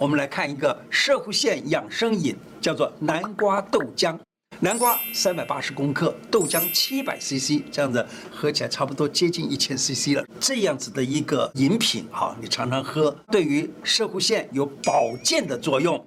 我们来看一个社会线养生饮叫做南瓜豆浆。南瓜三百八十公克豆浆七百 cc 这样子喝起来差不多接近一千 cc 了。这样子的一个饮品哈你常常喝对于社会线有保健的作用。